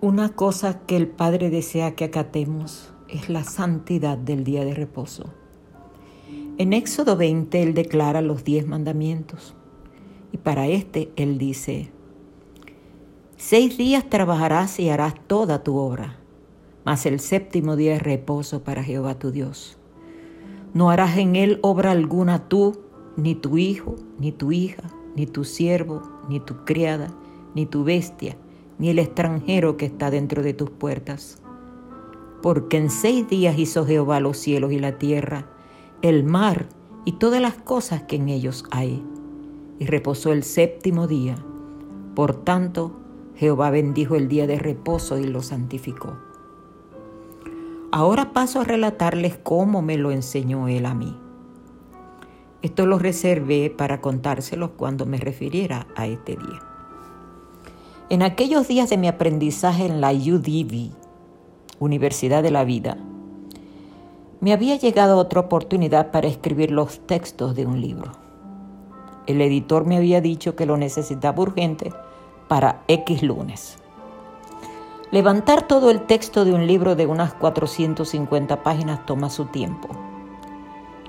Una cosa que el Padre desea que acatemos es la santidad del día de reposo. En Éxodo 20 Él declara los diez mandamientos y para este Él dice, seis días trabajarás y harás toda tu obra, mas el séptimo día es reposo para Jehová tu Dios. No harás en él obra alguna tú, ni tu hijo, ni tu hija, ni tu siervo, ni tu criada, ni tu bestia, ni el extranjero que está dentro de tus puertas. Porque en seis días hizo Jehová los cielos y la tierra, el mar y todas las cosas que en ellos hay, y reposó el séptimo día. Por tanto, Jehová bendijo el día de reposo y lo santificó. Ahora paso a relatarles cómo me lo enseñó él a mí. Esto lo reservé para contárselos cuando me refiriera a este día. En aquellos días de mi aprendizaje en la UDV, Universidad de la Vida, me había llegado otra oportunidad para escribir los textos de un libro. El editor me había dicho que lo necesitaba urgente para X lunes. Levantar todo el texto de un libro de unas 450 páginas toma su tiempo.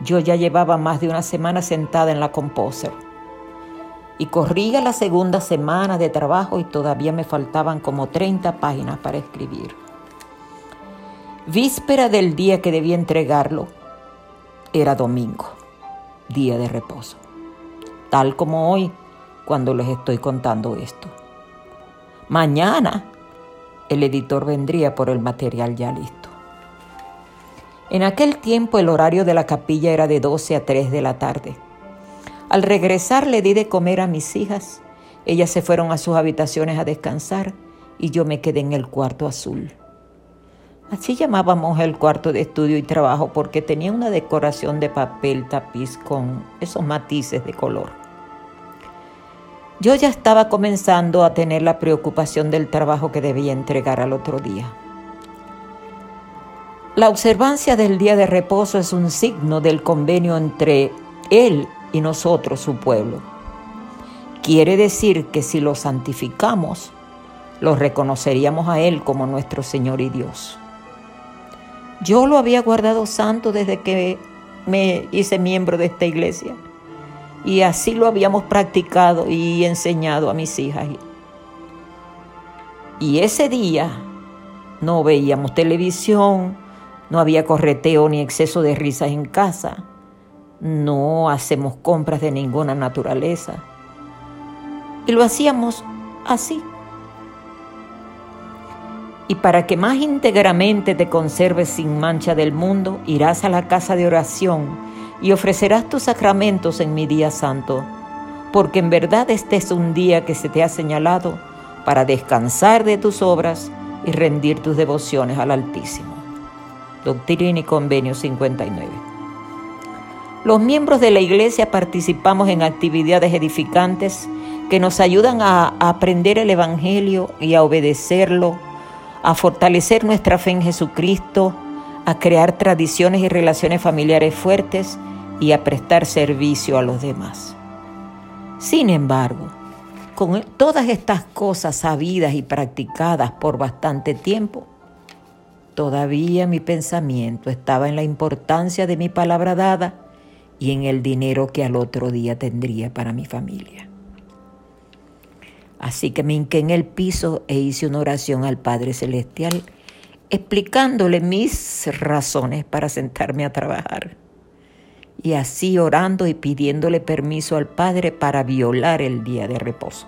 Yo ya llevaba más de una semana sentada en la Composer y corría la segunda semana de trabajo y todavía me faltaban como 30 páginas para escribir. Víspera del día que debía entregarlo, era domingo, día de reposo, tal como hoy cuando les estoy contando esto. Mañana el editor vendría por el material ya listo. En aquel tiempo el horario de la capilla era de 12 a 3 de la tarde. Al regresar le di de comer a mis hijas. Ellas se fueron a sus habitaciones a descansar y yo me quedé en el cuarto azul. Así llamábamos el cuarto de estudio y trabajo porque tenía una decoración de papel tapiz con esos matices de color. Yo ya estaba comenzando a tener la preocupación del trabajo que debía entregar al otro día. La observancia del día de reposo es un signo del convenio entre Él y nosotros, su pueblo. Quiere decir que si lo santificamos, lo reconoceríamos a Él como nuestro Señor y Dios. Yo lo había guardado santo desde que me hice miembro de esta iglesia y así lo habíamos practicado y enseñado a mis hijas. Y ese día no veíamos televisión, no había correteo ni exceso de risas en casa no hacemos compras de ninguna naturaleza. Y lo hacíamos así. Y para que más íntegramente te conserves sin mancha del mundo, irás a la casa de oración y ofrecerás tus sacramentos en mi día santo, porque en verdad este es un día que se te ha señalado para descansar de tus obras y rendir tus devociones al Altísimo. Doctrina y Convenio 59. Los miembros de la iglesia participamos en actividades edificantes que nos ayudan a aprender el Evangelio y a obedecerlo, a fortalecer nuestra fe en Jesucristo, a crear tradiciones y relaciones familiares fuertes y a prestar servicio a los demás. Sin embargo, con todas estas cosas sabidas y practicadas por bastante tiempo, todavía mi pensamiento estaba en la importancia de mi palabra dada y en el dinero que al otro día tendría para mi familia. Así que me hinqué en el piso e hice una oración al Padre Celestial, explicándole mis razones para sentarme a trabajar. Y así orando y pidiéndole permiso al Padre para violar el día de reposo.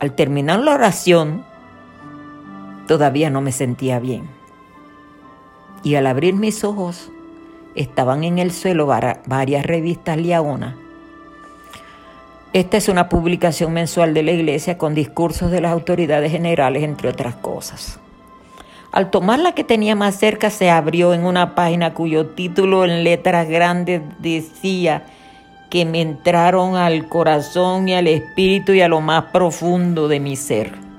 Al terminar la oración, todavía no me sentía bien. Y al abrir mis ojos, estaban en el suelo varias revistas Liaona. Esta es una publicación mensual de la iglesia con discursos de las autoridades generales, entre otras cosas. Al tomar la que tenía más cerca, se abrió en una página cuyo título en letras grandes decía que me entraron al corazón y al espíritu y a lo más profundo de mi ser.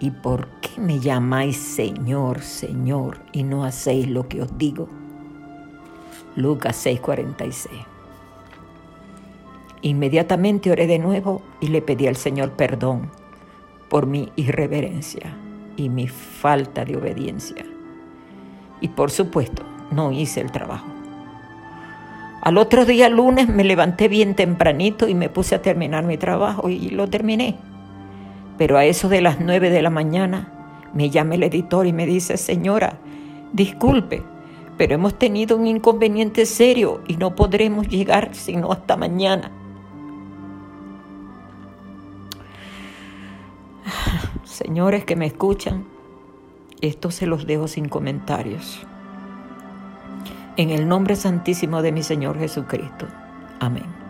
¿Y por qué me llamáis Señor, Señor, y no hacéis lo que os digo? Lucas 6:46. Inmediatamente oré de nuevo y le pedí al Señor perdón por mi irreverencia y mi falta de obediencia. Y por supuesto, no hice el trabajo. Al otro día, lunes, me levanté bien tempranito y me puse a terminar mi trabajo y lo terminé. Pero a eso de las nueve de la mañana me llama el editor y me dice, señora, disculpe, pero hemos tenido un inconveniente serio y no podremos llegar sino hasta mañana. Señores que me escuchan, esto se los dejo sin comentarios. En el nombre santísimo de mi Señor Jesucristo. Amén.